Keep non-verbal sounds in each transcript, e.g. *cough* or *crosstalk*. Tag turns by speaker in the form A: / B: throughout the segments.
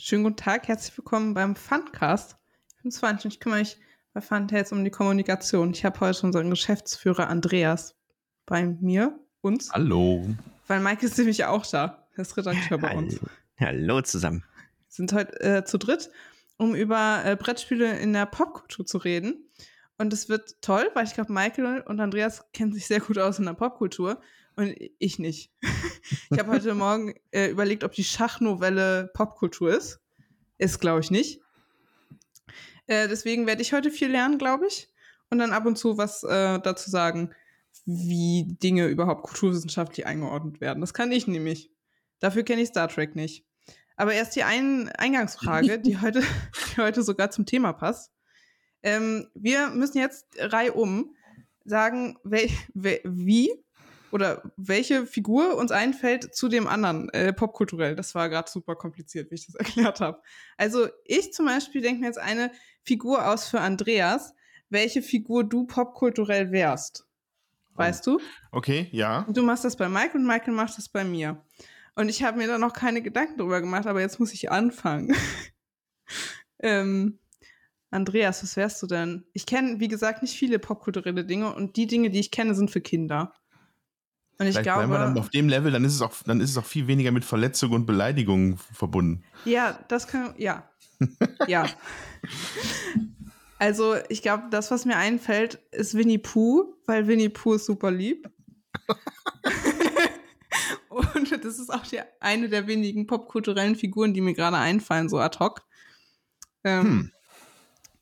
A: Schönen guten Tag, herzlich willkommen beim Fundcast. Ich bin Svanch und ich kümmere mich bei jetzt um die Kommunikation. Ich habe heute unseren Geschäftsführer Andreas bei mir, uns.
B: Hallo.
A: Weil Mike ist nämlich auch da. Er ist Redakteur bei uns.
C: Hallo zusammen.
A: Wir sind heute äh, zu dritt, um über äh, Brettspiele in der Popkultur zu reden. Und es wird toll, weil ich glaube, Michael und Andreas kennen sich sehr gut aus in der Popkultur und ich nicht. ich habe heute Morgen äh, überlegt, ob die Schachnovelle Popkultur ist. Ist, glaube ich, nicht. Äh, deswegen werde ich heute viel lernen, glaube ich. Und dann ab und zu was äh, dazu sagen, wie Dinge überhaupt kulturwissenschaftlich eingeordnet werden. Das kann ich nämlich. Dafür kenne ich Star Trek nicht. Aber erst die ein Eingangsfrage, die *laughs* heute, die heute sogar zum Thema passt. Ähm, wir müssen jetzt reihum sagen, wel, wel, wie oder welche Figur uns einfällt zu dem anderen, äh, popkulturell. Das war gerade super kompliziert, wie ich das *laughs* erklärt habe. Also ich zum Beispiel denke mir jetzt eine Figur aus für Andreas, welche Figur du popkulturell wärst. Weißt du?
B: Okay, ja.
A: Du machst das bei Mike und Michael macht das bei mir. Und ich habe mir da noch keine Gedanken drüber gemacht, aber jetzt muss ich anfangen. *laughs* ähm, Andreas, was wärst du denn? Ich kenne, wie gesagt, nicht viele popkulturelle Dinge und die Dinge, die ich kenne, sind für Kinder.
B: Und ich Vielleicht glaube, bleiben wir dann auf dem Level, dann ist es auch, dann ist es auch viel weniger mit Verletzung und Beleidigung verbunden.
A: Ja, das kann, ja, *laughs* ja. Also ich glaube, das, was mir einfällt, ist Winnie Pooh, weil Winnie Pooh ist super lieb. *laughs* und das ist auch die, eine der wenigen popkulturellen Figuren, die mir gerade einfallen, so ad hoc. Ähm, hm.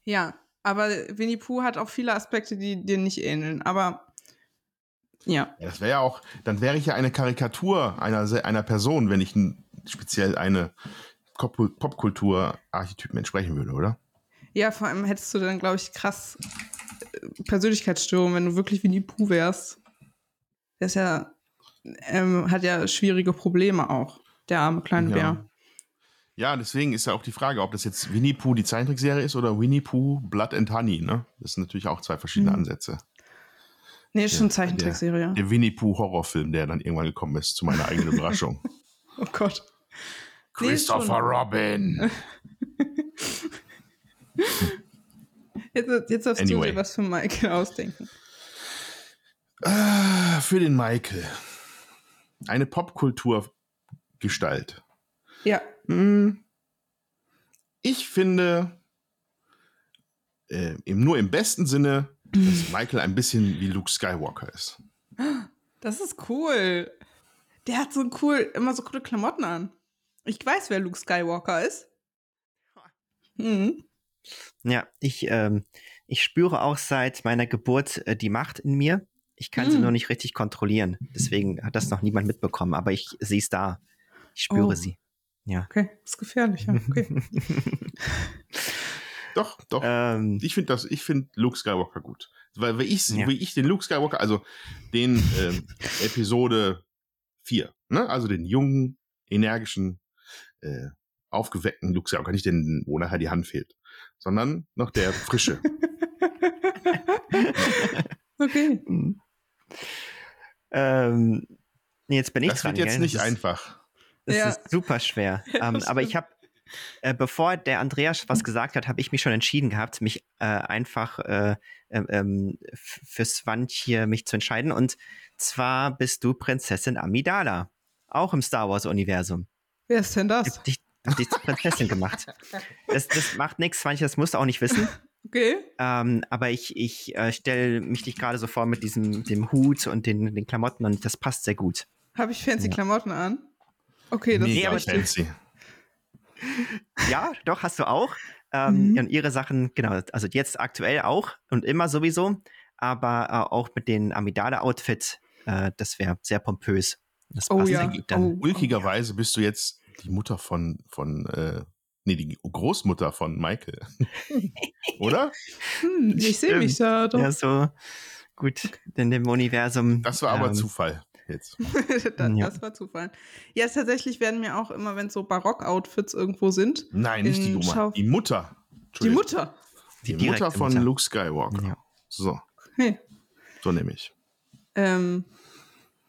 A: Ja, aber Winnie Pooh hat auch viele Aspekte, die dir nicht ähneln. Aber ja.
B: ja das wäre ja auch, dann wäre ich ja eine Karikatur einer, einer Person, wenn ich speziell eine Popkultur-Archetypen entsprechen würde, oder?
A: Ja, vor allem hättest du dann, glaube ich, krass äh, Persönlichkeitsstörung, wenn du wirklich wie die Puh wärst. Der ist ja, ähm, hat ja schwierige Probleme auch, der arme kleine
B: ja.
A: Bär.
B: Ja, deswegen ist ja auch die Frage, ob das jetzt Winnie Pooh die Zeichentrickserie ist oder Winnie Pooh Blood and Honey, ne? Das sind natürlich auch zwei verschiedene mhm. Ansätze.
A: Nee, ist schon Zeichentrickserie.
B: Der, der Winnie Pooh Horrorfilm, der dann irgendwann gekommen ist, zu meiner eigenen *laughs* Überraschung.
A: oh Gott.
B: Christopher nee, Robin. *laughs*
A: jetzt, jetzt darfst anyway. du dir was für Michael ausdenken.
B: Ah, für den Michael. Eine Popkulturgestalt.
A: Ja.
B: Hm. Ich finde, äh, nur im besten Sinne dass Michael ein bisschen wie Luke Skywalker ist.
A: Das ist cool. Der hat so cool, immer so coole Klamotten an. Ich weiß, wer Luke Skywalker ist.
C: Mhm. Ja, ich, ähm, ich spüre auch seit meiner Geburt äh, die Macht in mir. Ich kann mhm. sie nur nicht richtig kontrollieren. Deswegen hat das noch niemand mitbekommen. Aber ich sehe es da. Ich spüre oh. sie. Ja.
A: Okay, ist gefährlich. Ja. Okay. *laughs*
B: Doch, doch. Ähm, ich finde das, ich finde Luke Skywalker gut. Weil, weil ich, ja. wie ich den Luke Skywalker, also den ähm, *laughs* Episode 4, ne? Also den jungen, energischen, äh, aufgeweckten Luke Skywalker, nicht den, wo nachher die Hand fehlt, sondern noch der frische. *laughs*
A: okay.
C: Mhm. Ähm, jetzt bin ich
B: das dran. Das wird jetzt nicht einfach.
C: Das ja. ist super schwer. *laughs* ähm, aber ich habe äh, bevor der Andreas was gesagt hat, habe ich mich schon entschieden gehabt, mich äh, einfach äh, ähm, ähm fürs Wand hier mich zu entscheiden. Und zwar bist du Prinzessin Amidala, auch im Star Wars Universum.
A: Wer ist denn das?
C: Dich, dich zur Prinzessin gemacht. Das, das macht nichts, manche das musst du auch nicht wissen. *laughs*
A: Okay.
C: Ähm, aber ich, ich äh, stelle mich dich gerade so vor mit diesem dem Hut und den, den Klamotten und das passt sehr gut.
A: Habe ich fancy ja. Klamotten an? Okay,
B: das Mega ist fancy
C: ja, doch, hast du auch. Ähm, mhm. Und ihre Sachen, genau, also jetzt aktuell auch und immer sowieso, aber äh, auch mit den Amidala-Outfit, äh, das wäre sehr pompös. Das
A: oh, ja.
B: dann. Oh, Ulkigerweise bist du jetzt die Mutter von, von äh, nee, die Großmutter von Michael. *laughs* Oder?
A: Hm, ich sehe mich da
C: doch. Ja, so gut in dem Universum.
B: Das war aber ähm, Zufall jetzt. *laughs*
A: das, ja. das, war Zufall. Ja, tatsächlich werden mir auch immer, wenn so Barock-Outfits irgendwo sind.
B: Nein, nicht die Oma, die Mutter.
A: Die Mutter.
B: Die, die Mutter von Mutter. Luke Skywalker. Ja. So.
A: Hey.
B: So nehme ich.
A: Ähm,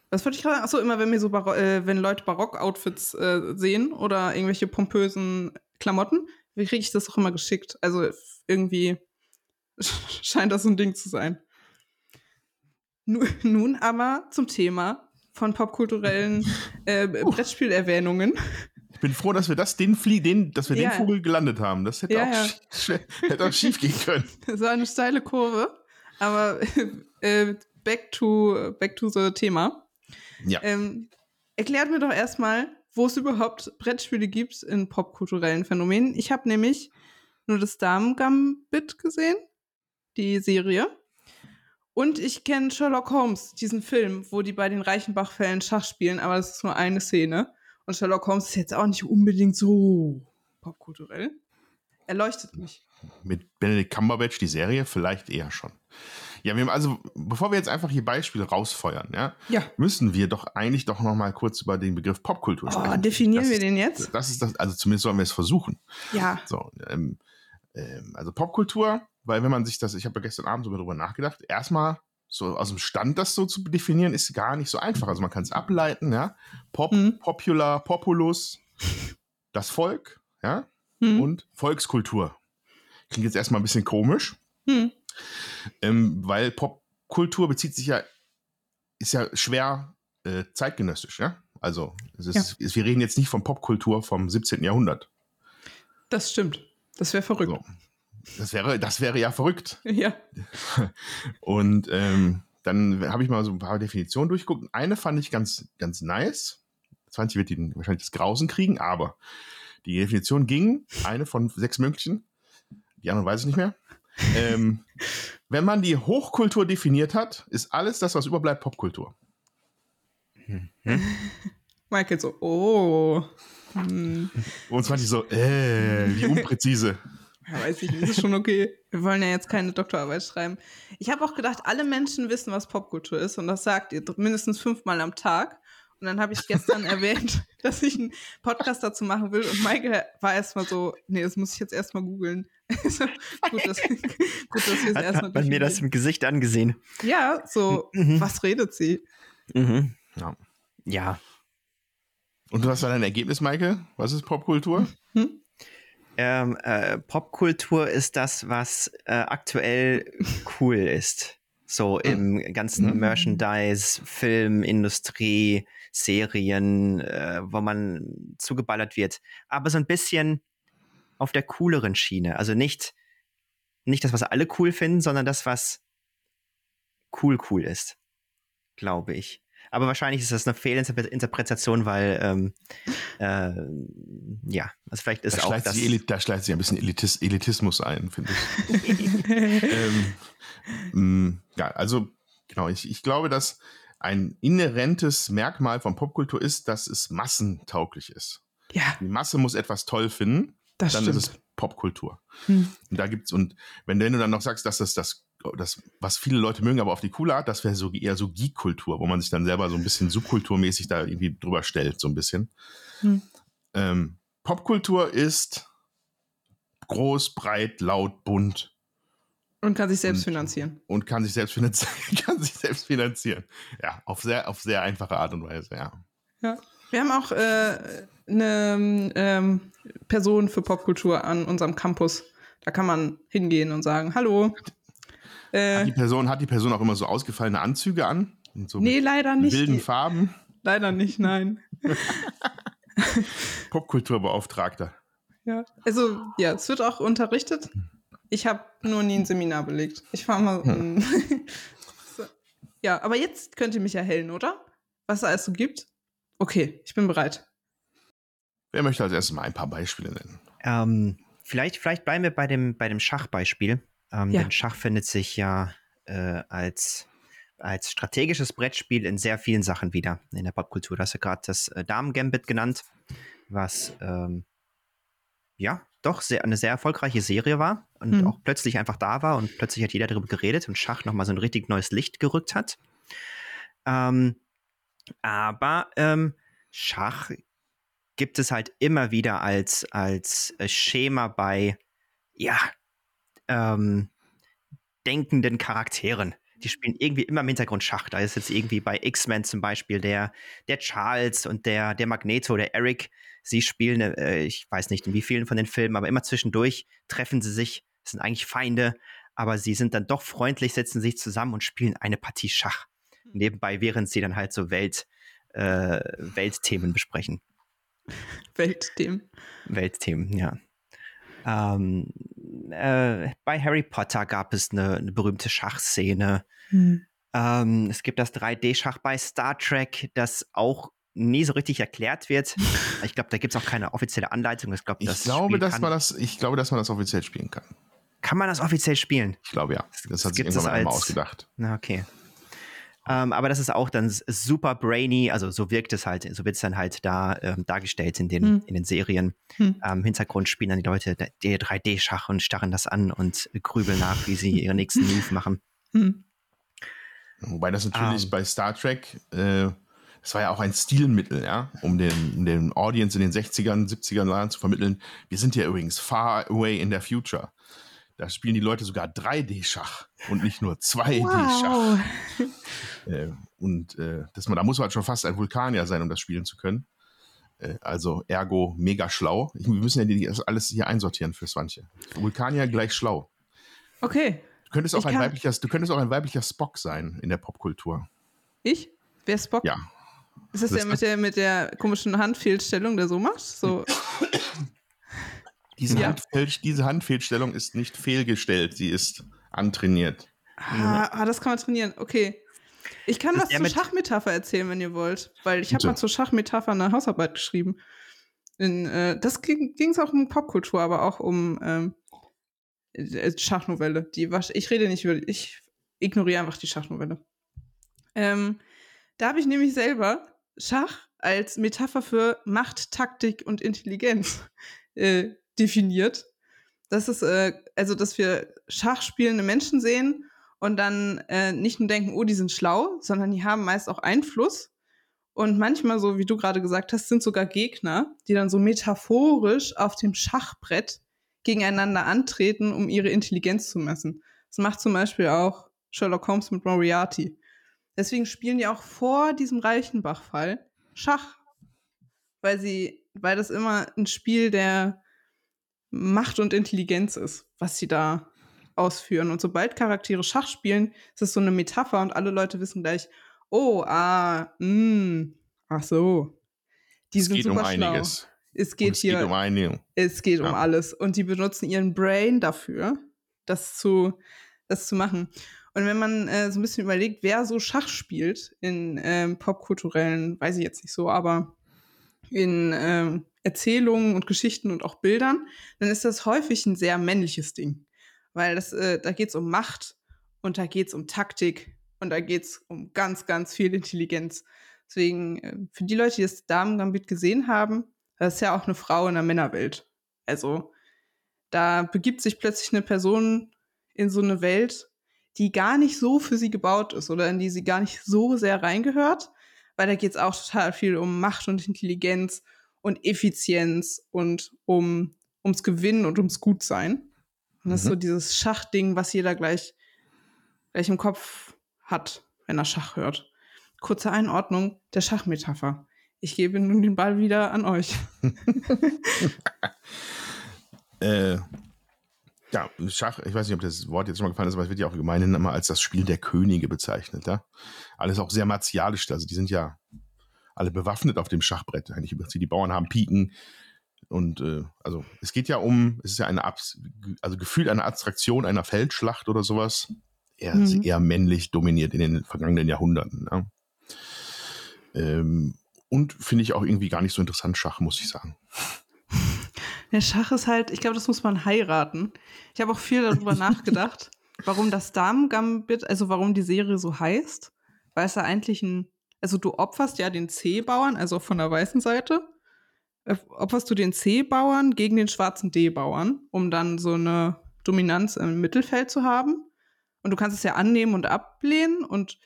A: was wollte ich gerade? Achso, immer wenn mir so Baro äh, wenn Leute Barock-Outfits äh, sehen oder irgendwelche pompösen Klamotten, wie kriege ich das auch immer geschickt? Also irgendwie *laughs* scheint das so ein Ding zu sein. Nun aber zum Thema von popkulturellen äh, *laughs* Brettspielerwähnungen.
B: Ich bin froh, dass wir das, den Flie den, dass wir ja. den Vogel gelandet haben. Das hätte, ja, auch, ja. hätte auch schief gehen können. *laughs*
A: War eine steile Kurve. Aber *laughs* äh, back, to, back to the Thema.
B: Ja.
A: Ähm, erklärt mir doch erstmal, wo es überhaupt Brettspiele gibt in popkulturellen Phänomenen. Ich habe nämlich nur das Damen-Gambit gesehen, die Serie. Und ich kenne Sherlock Holmes, diesen Film, wo die bei den Reichenbach-Fällen Schach spielen, aber das ist nur eine Szene. Und Sherlock Holmes ist jetzt auch nicht unbedingt so popkulturell. Er leuchtet nicht.
B: Mit Benedict Cumberbatch, die Serie, vielleicht eher schon. Ja, wir haben also, bevor wir jetzt einfach hier Beispiele rausfeuern, ja,
A: ja.
B: müssen wir doch eigentlich doch noch mal kurz über den Begriff Popkultur sprechen.
A: Oh, definieren
B: das
A: wir den jetzt?
B: Das ist das, also zumindest sollen wir es versuchen.
A: Ja.
B: So, ähm, ähm, also Popkultur weil wenn man sich das, ich habe ja gestern Abend so darüber nachgedacht, erstmal so aus dem Stand das so zu definieren, ist gar nicht so einfach. Also man kann es ableiten, ja. Pop, mhm. Popular, Populus, das Volk, ja, mhm. und Volkskultur. Klingt jetzt erstmal ein bisschen komisch, mhm. ähm, weil Popkultur bezieht sich ja, ist ja schwer äh, zeitgenössisch, ja. Also ist, ja. wir reden jetzt nicht von Popkultur vom 17. Jahrhundert.
A: Das stimmt. Das wäre verrückt. So.
B: Das wäre, das wäre ja verrückt. *laughs*
A: Ja.
B: Und ähm, dann habe ich mal so ein paar Definitionen durchgeguckt. Eine fand ich ganz, ganz nice. 20 wird die wahrscheinlich das Grausen kriegen, aber die Definition ging, eine von sechs möglichen, die anderen weiß ich nicht mehr. ähm, wenn man die Hochkultur definiert hat, ist alles das, was überbleibt, Popkultur.
A: Hm. *laughs* Michael so, oh. Hm.
B: Und zwar die so, äh, wie unpräzise.
A: Ja, weiß ich nicht, ist schon okay. Wir wollen ja jetzt keine Doktorarbeit schreiben. Ich habe auch gedacht, alle Menschen wissen, was Popkultur ist und das sagt ihr mindestens fünfmal am Tag. Und dann habe ich gestern *laughs* erwähnt, *laughs* dass ich einen Podcast dazu machen will und Michael war erstmal so, nee, das muss ich jetzt erstmal googeln. *laughs* gut, dass, gut,
C: dass wir es erstmal Hat man mir das im Gesicht angesehen.
A: Ja, so, mhm. was redet sie?
C: Mhm. Ja. ja.
B: Und du hast dann ein Ergebnis, Michael? Was ist Popkultur? Hm?
C: Ähm, äh, Popkultur ist das, was äh, aktuell cool ist. So hm. im ganzen mhm. Merchandise, Film, Industrie, Serien, äh, wo man zugeballert wird. Aber so ein bisschen auf der cooleren Schiene. Also nicht, nicht das, was alle cool finden, sondern das, was cool cool ist. Glaube ich. Aber wahrscheinlich ist das eine Fehlinterpretation, weil ähm, äh, ja, also vielleicht ist
B: da
C: auch das.
B: Sich, da schleicht sich ein bisschen Elitis, Elitismus ein, finde ich. *laughs* ähm, mh, mm, ja, also genau, ich, ich glaube, dass ein inhärentes Merkmal von Popkultur ist, dass es massentauglich ist.
A: Ja.
B: Die Masse muss etwas toll finden,
A: das
B: dann
A: stimmt.
B: ist es Popkultur. Hm. Und da gibt's, und wenn, wenn du dann noch sagst, dass das das das, was viele Leute mögen, aber auf die coole Art, das wäre so eher so Geek-Kultur, wo man sich dann selber so ein bisschen subkulturmäßig da irgendwie drüber stellt, so ein bisschen. Hm. Ähm, Popkultur ist groß, breit, laut, bunt.
A: Und kann sich selbst und, finanzieren.
B: Und kann sich selbst finanzieren. *laughs* kann sich selbst finanzieren. Ja, auf sehr, auf sehr einfache Art und Weise, ja.
A: Ja. Wir haben auch äh, eine ähm, Person für Popkultur an unserem Campus. Da kann man hingehen und sagen, hallo,
B: äh, hat, die Person, hat die Person auch immer so ausgefallene Anzüge an? So
A: nee, leider nicht.
B: Wilden Farben?
A: Leider nicht, nein. *laughs*
B: Popkulturbeauftragter.
A: Ja, also ja, es wird auch unterrichtet. Ich habe nur nie ein Seminar belegt. Ich fahre mal. Hm. *laughs* so. Ja, aber jetzt könnt ihr mich erhellen, oder? Was es alles so gibt. Okay, ich bin bereit.
B: Wer möchte als erstes mal ein paar Beispiele nennen?
C: Ähm, vielleicht, vielleicht bleiben wir bei dem, bei dem Schachbeispiel. Ähm, ja. Denn Schach findet sich ja äh, als, als strategisches Brettspiel in sehr vielen Sachen wieder in der Popkultur. Du hast ja gerade das äh, Damen-Gambit genannt, was ähm, ja doch sehr, eine sehr erfolgreiche Serie war und mhm. auch plötzlich einfach da war und plötzlich hat jeder darüber geredet und Schach nochmal so ein richtig neues Licht gerückt hat. Ähm, aber ähm, Schach gibt es halt immer wieder als, als äh, Schema bei, ja, ähm, denkenden Charakteren. Die spielen irgendwie immer im Hintergrund Schach. Da ist jetzt irgendwie bei X-Men zum Beispiel der, der Charles und der, der Magneto, der Eric sie spielen, äh, ich weiß nicht in wie vielen von den Filmen, aber immer zwischendurch treffen sie sich, sind eigentlich Feinde, aber sie sind dann doch freundlich, setzen sich zusammen und spielen eine Partie Schach. Hm. Nebenbei, während sie dann halt so Welt, äh, Weltthemen besprechen. *laughs*
A: Weltthemen.
C: Weltthemen, ja. Ähm, äh, bei Harry Potter gab es eine, eine berühmte Schachszene. Hm. Ähm, es gibt das 3D-Schach bei Star Trek, das auch nie so richtig erklärt wird. *laughs* Ich glaube, da gibt es auch keine offizielle Anleitung. Ich, glaub,
B: ich, glaube, dass man das, ich glaube, dass man das offiziell spielen kann.
C: Kann man das offiziell spielen?
B: Ich glaube ja. Das hat sich irgendwann mal einmal ausgedacht.
C: Na, okay. Ähm, aber das ist auch dann super brainy, also so wirkt es halt, so wird es dann halt da ähm, dargestellt in den, hm. in den Serien. Hm. Im Hintergrund spielen dann die Leute der 3D-Schach und starren das an und grübeln nach, wie sie ihren nächsten Move machen. *laughs* Hm.
B: Wobei das natürlich um. Ähm. bei Star Trek, äh, das war ja auch ein Stilmittel, ja, um den, um den Audience in den 60ern, 70ern Jahren zu vermitteln. Wir sind ja übrigens far away in der future. Da spielen die Leute sogar 3D-Schach und nicht nur 2D-Schach. Wow. *laughs* Äh, und äh, das, da muss man halt schon fast ein Vulkanier sein, um das spielen zu können. Äh, also ergo mega schlau. Ich, wir müssen ja die, das alles hier einsortieren für Swantje. Vulkanier gleich schlau.
A: Okay.
B: Du könntest, auch ein weiblicher, du könntest auch ein weiblicher Spock sein in der Popkultur.
A: Ich? Wer Spock?
B: Ja.
A: Ist das, das der mit der mit der komischen Handfehlstellung, der so macht? So. *coughs*
B: Diese, ja. Handfehl, diese Handfehlstellung ist nicht fehlgestellt, sie ist antrainiert.
A: Ah, ah das kann man trainieren. Okay. Ich kann was zur Schachmetapher erzählen, wenn ihr wollt, weil ich habe mal zur Schachmetapher eine Hausarbeit geschrieben. In, äh, das ging es auch um Popkultur, aber auch um ähm, äh, Schachnovelle. Die was, ich rede nicht über, ich ignoriere einfach die Schachnovelle. Ähm, da habe ich nämlich selber Schach als Metapher für Macht, Taktik und Intelligenz *laughs* äh, definiert. Das ist, äh, also, dass wir Schachspielende Menschen sehen und dann äh, nicht nur denken, oh, die sind schlau, sondern die haben meist auch Einfluss. Und manchmal, so wie du gerade gesagt hast, sind sogar Gegner, die dann so metaphorisch auf dem Schachbrett gegeneinander antreten, um ihre Intelligenz zu messen. Das macht zum Beispiel auch Sherlock Holmes mit Moriarty. Deswegen spielen die auch vor diesem Reichenbach-Fall Schach. Weil sie, weil das immer ein Spiel der Macht und Intelligenz ist, was sie da ausführen. Und sobald Charaktere Schach spielen, ist es so eine Metapher und alle Leute wissen gleich, oh, ah, mh, hm, ach so. Die es sind
B: geht
A: super
B: um
A: schlau.
B: einiges.
A: Es geht
B: es
A: hier
B: geht um einiges.
A: Es geht ja. um alles. Und die benutzen ihren Brain dafür, das zu, das zu machen. Und wenn man äh, so ein bisschen überlegt, wer so Schach spielt in ähm, popkulturellen, weiß ich jetzt nicht so, aber in ähm, Erzählungen und Geschichten und auch Bildern, dann ist das häufig ein sehr männliches Ding. Weil das, äh, da geht es um Macht und da geht es um Taktik und da geht es um ganz, ganz viel Intelligenz. Deswegen, äh, für die Leute, die das Damen-Gambit gesehen haben, das ist ja auch eine Frau in der Männerwelt. Also, da begibt sich plötzlich eine Person in so eine Welt, die gar nicht so für sie gebaut ist oder in die sie gar nicht so sehr reingehört, weil da geht es auch total viel um Macht und Intelligenz und Effizienz und um, ums Gewinnen und ums Gutsein. Und das mhm. ist so mhm. dieses Schachding, was jeder gleich, gleich im Kopf hat, wenn er Schach hört. Kurze Einordnung der Schachmetapher. Ich gebe nun den Ball wieder an euch. *laughs*
B: äh, ja, Schach, ich weiß nicht, ob das Wort jetzt schon mal gefallen ist, aber es wird ja auch gemeinhin immer als das Spiel der Könige bezeichnet. Ja? Alles auch sehr martialisch. Also die sind ja alle bewaffnet auf dem Schachbrett. Eigentlich die Bauern haben Piken. Und äh, also es geht ja um, es ist ja eine Abs also gefühlt eine Abstraktion einer Feldschlacht oder sowas. Eher, mhm. eher männlich dominiert in den vergangenen Jahrhunderten. Ja. Ähm, und finde ich auch irgendwie gar nicht so interessant, Schach, muss ich sagen.
A: Der Schach ist halt, ich glaube, das muss man heiraten. Ich habe auch viel darüber *laughs* nachgedacht, warum das Damen-Gambit, also warum die Serie so heißt. Weil es ja eigentlich ein also du opferst ja den C-Bauern, also von der weißen Seite, äh, opferst du den C-Bauern gegen den schwarzen D-Bauern, um dann so eine Dominanz im Mittelfeld zu haben. Und du kannst es ja annehmen und ablehnen und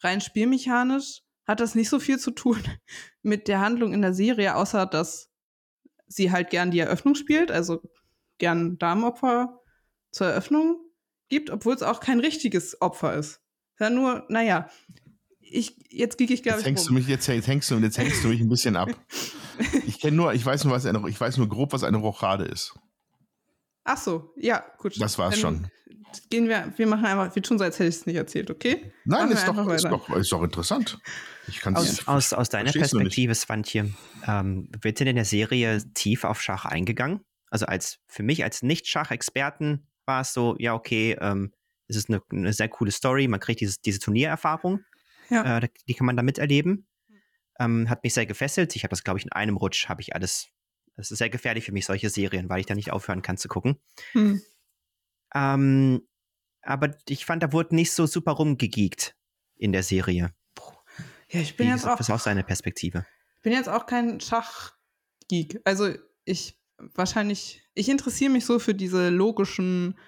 A: rein spielmechanisch hat das nicht so viel zu tun *laughs* mit der Handlung in der Serie, außer dass sie halt gern die Eröffnung spielt, also gern Damenopfer zur Eröffnung gibt, obwohl es auch kein richtiges Opfer ist. Ja, nur, naja, ich, jetzt kriege ich, glaube
B: ich. Hängst du mich, jetzt, jetzt, hängst du, jetzt hängst du mich ein bisschen ab. Ich kenne nur, ich weiß nur, was eine, ich weiß nur grob, was eine Rochade ist.
A: Ach so, ja, gut.
B: Das war's
A: Dann
B: schon.
A: Gehen wir, wir machen einfach, wir tun so, als hätte ich es nicht erzählt, okay?
B: Nein, ist doch, ist, doch, ist doch interessant. Ich kann
C: Aus, aus, aus deiner. Perspektive, Swantje, ähm, wird denn in der Serie tief auf Schach eingegangen? Also als für mich als Nicht-Schach-Experten war es so, ja, okay, ähm, es ist eine, eine sehr coole Story, man kriegt dieses, diese Turniererfahrung,
A: Ja.
C: äh, die kann man da miterleben. Ähm, hat mich sehr gefesselt. Ich habe das, glaube ich, in einem Rutsch habe ich alles. Es ist sehr gefährlich für mich, solche Serien, weil ich da nicht aufhören kann zu gucken.
A: Hm.
C: Ähm, aber ich fand, da wurde nicht so super rumgegeekt in der Serie.
A: Ja, ich bin
C: Wie
A: jetzt
C: gesagt,
A: auch,
C: das ist auch seine Perspektive.
A: bin jetzt auch kein Schachgeek. Also ich wahrscheinlich, ich interessiere mich so für diese logischen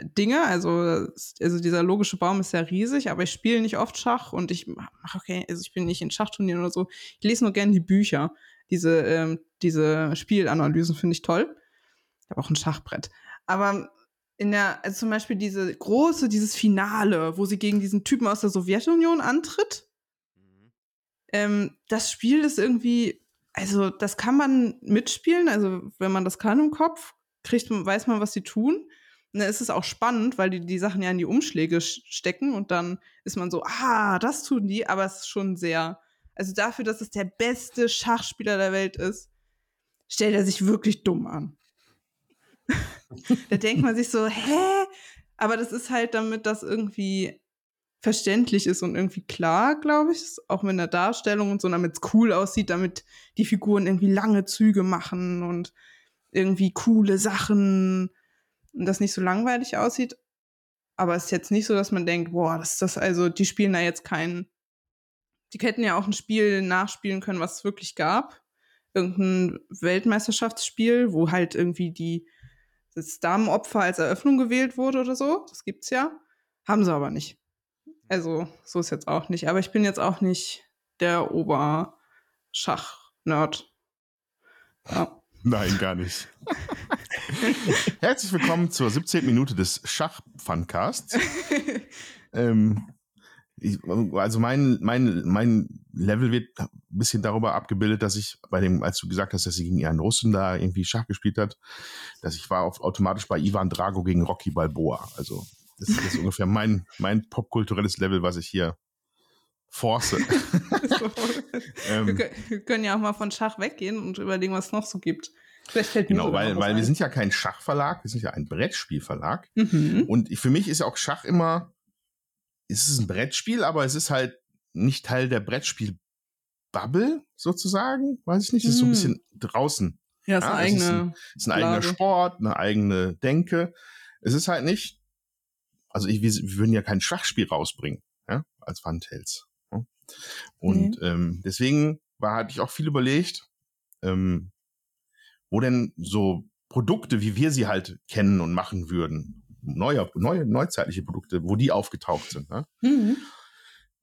A: Dinge. Also, also dieser logische Baum ist ja riesig, aber ich spiele nicht oft Schach und ich mache okay, also ich bin nicht in Schachturnieren oder so. Ich lese nur gerne die Bücher. Diese, ähm, diese Spielanalysen finde ich toll. Ich habe auch ein Schachbrett. Aber in der, also zum Beispiel diese große, dieses Finale, wo sie gegen diesen Typen aus der Sowjetunion antritt, ähm, das Spiel ist irgendwie, also das kann man mitspielen, also wenn man das kann im Kopf, kriegt man, weiß man, was sie tun. Und dann ist es auch spannend, weil die die Sachen ja in die Umschläge sch- stecken und dann ist man so, ah, das tun die, aber es ist schon sehr, also dafür, dass es der beste Schachspieler der Welt ist, stellt er sich wirklich dumm an. *laughs* da denkt man sich so, hä? Aber das ist halt damit, das irgendwie verständlich ist und irgendwie klar, glaube ich, auch mit der Darstellung und so, damit es cool aussieht, damit die Figuren irgendwie lange Züge machen und irgendwie coole Sachen und das nicht so langweilig aussieht. Aber es ist jetzt nicht so, dass man denkt, boah, das ist das, also die spielen da jetzt kein, die hätten ja auch ein Spiel nachspielen können, was es wirklich gab. Irgendein Weltmeisterschaftsspiel, wo halt irgendwie die, das Damenopfer als Eröffnung gewählt wurde oder so. Das gibt's ja. Haben sie aber nicht. Also, so ist jetzt auch nicht. Aber ich bin jetzt auch nicht der Oberschach-Nerd. Ja. *laughs*
B: Nein, gar nicht. *laughs* Herzlich willkommen zur 17. Minute des Schach-Funcasts. ähm, ich, also mein, mein, mein Level wird ein bisschen darüber abgebildet, dass ich bei dem, als du gesagt hast, dass sie gegen ihren Russen da irgendwie Schach gespielt hat, dass ich war auf, automatisch bei Ivan Drago gegen Rocky Balboa. Also das ist *laughs* ungefähr mein, mein popkulturelles Level, was ich hier force.
A: So. *laughs* wir,
B: ähm,
A: können, wir können ja auch mal von Schach weggehen und überlegen, was es noch so gibt. Vielleicht fällt mir
B: genau, weil, weil wir sind ja kein Schachverlag, wir sind ja ein Brettspielverlag.
A: Mhm.
B: Und ich- für mich ist ja auch Schach immer, es ist ein Brettspiel, aber es ist halt nicht Teil der Brettspiel-Bubble sozusagen. Weiß ich nicht, es ist so ein
A: Hm.
B: bisschen draußen.
A: Ja, ist
B: Ja,
A: eine
B: es ist
A: eigene.
B: Es ist ein eigener. Sport, eine eigene Denke. Es ist halt nicht, also ich, wir, wir würden ja kein Schachspiel rausbringen, ja, als Funtails. Ja? Und ähm, deswegen war, hatte ich auch viel überlegt, ähm, wo denn so Produkte, wie wir sie halt kennen und machen würden, neue, neue, neuzeitliche Produkte, wo die aufgetaucht sind. Ne?
A: Mhm.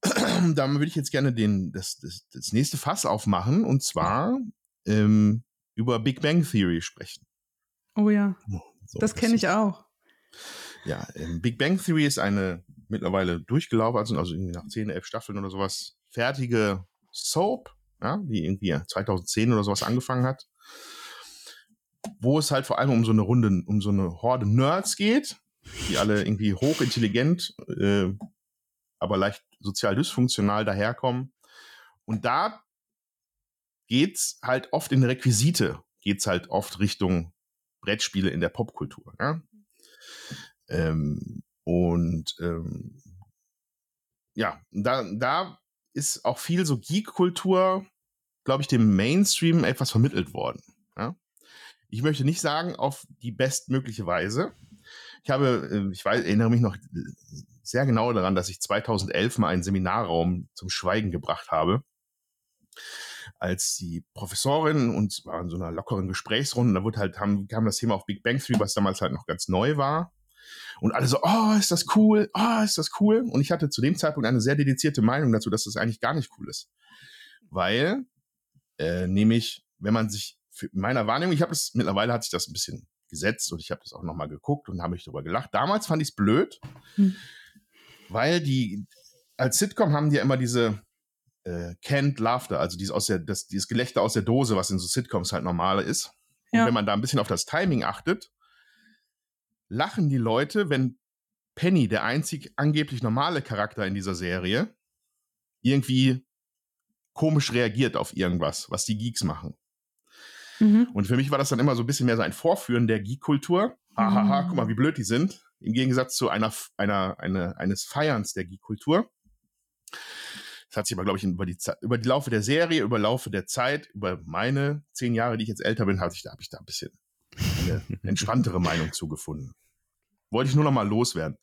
A: *clears throat*
B: da würde ich jetzt gerne den, das, das, das nächste Fass aufmachen und zwar ähm, über Big Bang Theory sprechen.
A: Oh ja,
B: So,
A: das kenne ich auch.
B: Ja, ähm, Big Bang Theory ist eine mittlerweile durchgelaufen, also, also irgendwie nach 10, 11 Staffeln oder sowas, fertige Soap, ja, die irgendwie 2010 oder sowas angefangen hat, wo es halt vor allem um so eine Runde, um so eine Horde Nerds geht, die alle irgendwie hochintelligent, äh, aber leicht sozial dysfunktional daherkommen. Und da geht's halt oft in Requisite, geht's halt oft Richtung Brettspiele in der Popkultur. Ja? Ähm, und ähm, ja, da, da ist auch viel so Geek-Kultur, glaube ich, dem Mainstream etwas vermittelt worden. Ja? Ich möchte nicht sagen, auf die bestmögliche Weise. Ich habe, äh, ich weiß, erinnere mich noch sehr genau daran, dass ich 2011 mal einen Seminarraum zum Schweigen gebracht habe, als die Professorin und war in so einer lockeren Gesprächsrunde, da wurde halt, haben, kam das Thema auf Big Bang Theory, was damals halt noch ganz neu war. Und alle so, oh, ist das cool, oh, ist das cool. Und ich hatte zu dem Zeitpunkt eine sehr dedizierte Meinung dazu, dass das eigentlich gar nicht cool ist. Weil, äh, nämlich, wenn man sich, für in meiner Wahrnehmung, ich habe es, mittlerweile hat sich das ein bisschen gesetzt und ich habe das auch nochmal geguckt und habe mich darüber gelacht. Damals fand ich es blöd,
A: Hm.
B: weil die, als Sitcom haben die ja immer diese, äh, Canned Laughter, also dieses, aus der, das, dieses Gelächter aus der Dose, was in so Sitcoms halt normal ist. Und
A: Ja.
B: wenn man da ein bisschen auf das Timing achtet, lachen die Leute, wenn Penny, der einzig angeblich normale Charakter in dieser Serie, irgendwie komisch reagiert auf irgendwas, was die Geeks machen.
A: Mhm.
B: Und für mich war das dann immer so ein bisschen mehr so ein Vorführen der Geek-Kultur. Hahaha,
A: Mhm.
B: guck mal, wie blöd die sind. Im Gegensatz zu einer, einer, eine, eines Feierns der Geek-Kultur. Das hat sich aber, glaube ich, über die, über die Laufe der Serie, über Laufe der Zeit, über meine zehn Jahre, die ich jetzt älter bin, habe ich, da, hab ich da ein bisschen eine *laughs* entspanntere Meinung zugefunden. Wollte ich nur noch mal loswerden.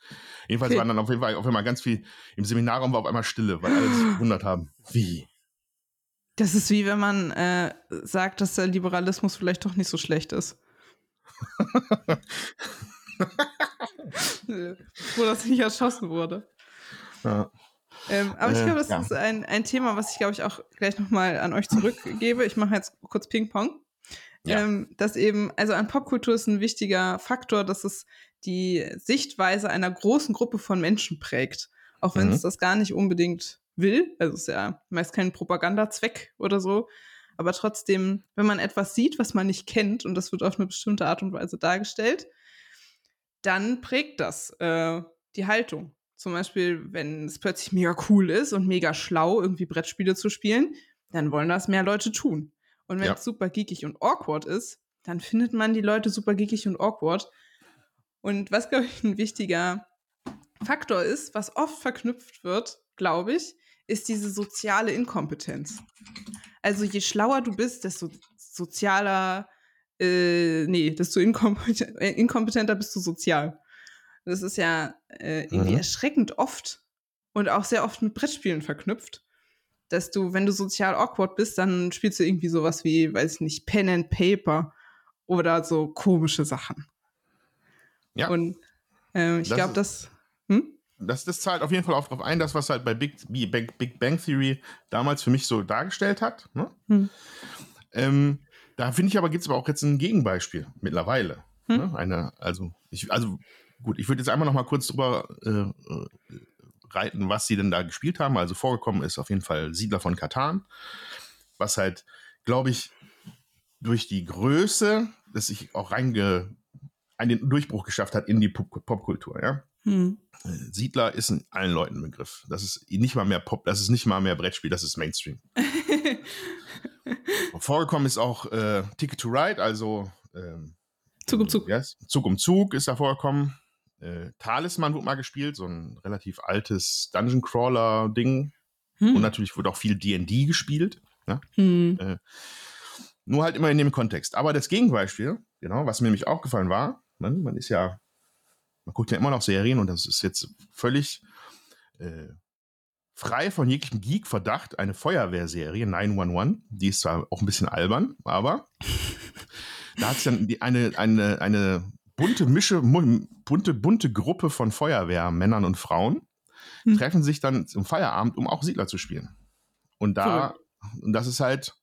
B: Jedenfalls
A: Okay.
B: waren dann auf jeden Fall auf einmal ganz viel, im Seminarraum war auf einmal Stille, weil alle sich gewundert haben. Wie?
A: Das ist wie wenn man äh, sagt, dass der Liberalismus vielleicht doch nicht so schlecht ist. *laughs* Wo das nicht erschossen wurde.
B: Ja.
A: Ähm, aber ich
B: Äh,
A: glaube, das
B: ja.
A: ist ein, ein Thema, was ich, glaube ich, auch gleich nochmal an euch zurückgebe. Ich mache jetzt kurz Ping-Pong.
B: Ja.
A: Ähm, dass eben, also an Popkultur ist ein wichtiger Faktor, dass es die Sichtweise einer großen Gruppe von Menschen prägt. Auch wenn
B: Mhm.
A: es das gar nicht unbedingt will. Also es ist ja meist kein Propagandazweck oder so. Aber trotzdem, wenn man etwas sieht, was man nicht kennt, und das wird auf eine bestimmte Art und Weise dargestellt, dann prägt das äh, die Haltung. Zum Beispiel, wenn es plötzlich mega cool ist und mega schlau, irgendwie Brettspiele zu spielen, dann wollen das mehr Leute tun. Und wenn
B: Ja.
A: es super geekig und awkward ist, dann findet man die Leute super geekig und awkward. Und was, glaube ich, ein wichtiger Faktor ist, was oft verknüpft wird, glaube ich, ist diese soziale Inkompetenz. Also je schlauer du bist, desto sozialer, äh, nee, desto inkompeten äh, inkompetenter bist du sozial. Das ist ja äh, irgendwie
B: Mhm.
A: erschreckend oft und auch sehr oft mit Brettspielen verknüpft. Dass du, wenn du sozial awkward bist, dann spielst du irgendwie sowas wie, weiß ich nicht, Pen and Paper oder so komische Sachen.
B: Ja.
A: Und äh, ich glaube, das. Hm?
B: Das, das zahlt auf jeden Fall auch darauf ein, das, was halt bei Big, wie Big, Bang Theory damals für mich so dargestellt hat. Ne?
A: Hm.
B: Ähm, da finde ich aber, gibt es aber auch jetzt ein Gegenbeispiel mittlerweile.
A: Hm.
B: Ne? Eine, also, ich, also gut, ich würde jetzt einmal noch mal kurz drüber äh, äh, reiten, was sie denn da gespielt haben. Also vorgekommen ist auf jeden Fall Siedler von Katan, was halt, glaube ich, durch die Größe, dass sich auch reinge einen Durchbruch geschafft hat in die Pop- Popkultur, ja.
A: Hm.
B: Äh, Siedler ist in allen Leuten ein Begriff. Das ist nicht mal mehr Pop, das ist nicht mal mehr Brettspiel, das ist Mainstream. *laughs* Vorgekommen ist auch äh, Ticket to Ride, also ähm,
A: Zug um Zug.
B: heißt? Zug um Zug ist da vorgekommen. Äh, Talisman wurde mal gespielt, so ein relativ altes Dungeon Crawler Ding. Und
A: Hm.
B: natürlich wurde auch viel D&D gespielt.
A: Hm.
B: Nur halt immer in dem Kontext. Aber das Gegenbeispiel, genau, was mir nämlich aufgefallen war, man, man ist ja, man guckt ja immer noch Serien und das ist jetzt völlig äh, frei von jeglichem Geek-Verdacht eine Feuerwehrserie, 911. Die ist zwar auch ein bisschen albern, aber da hat es dann eine, eine, eine bunte Mische, bunte, bunte Gruppe von Feuerwehrmännern und Frauen
A: Hm.
B: treffen sich dann zum Feierabend, um auch Siedler zu spielen. Und da, und das ist halt,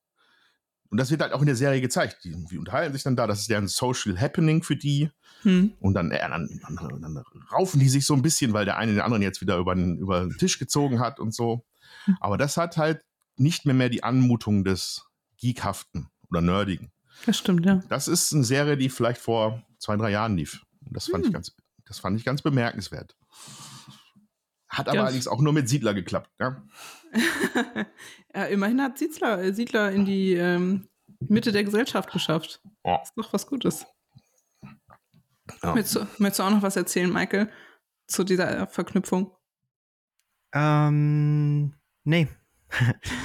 B: und das wird halt auch in der Serie gezeigt. Die, die unterhalten sich dann da, das ist ja ein Social Happening für die.
A: Hm.
B: Und dann, äh, dann, dann, dann raufen die sich so ein bisschen, weil der eine den anderen jetzt wieder über den, über den Tisch gezogen hat und so.
A: Hm.
B: Aber das hat halt nicht mehr mehr die Anmutung des Geekhaften oder Nerdigen.
A: Das stimmt, ja.
B: Das ist eine Serie, die vielleicht vor zwei, drei Jahren lief. Und das fand,
A: Hm.
B: ich, ganz, das fand ich ganz bemerkenswert. Hat aber
A: Ja.
B: allerdings auch nur mit Siedler geklappt. Ja? *laughs*
A: ja, immerhin hat Siedler, Siedler in die ähm, Mitte der Gesellschaft geschafft.
B: Ja.
A: ist doch was Gutes.
B: Ja.
A: Möchtest, du, möchtest du auch noch was erzählen, Michael, zu dieser äh, Verknüpfung?
C: Ähm, nee. *laughs*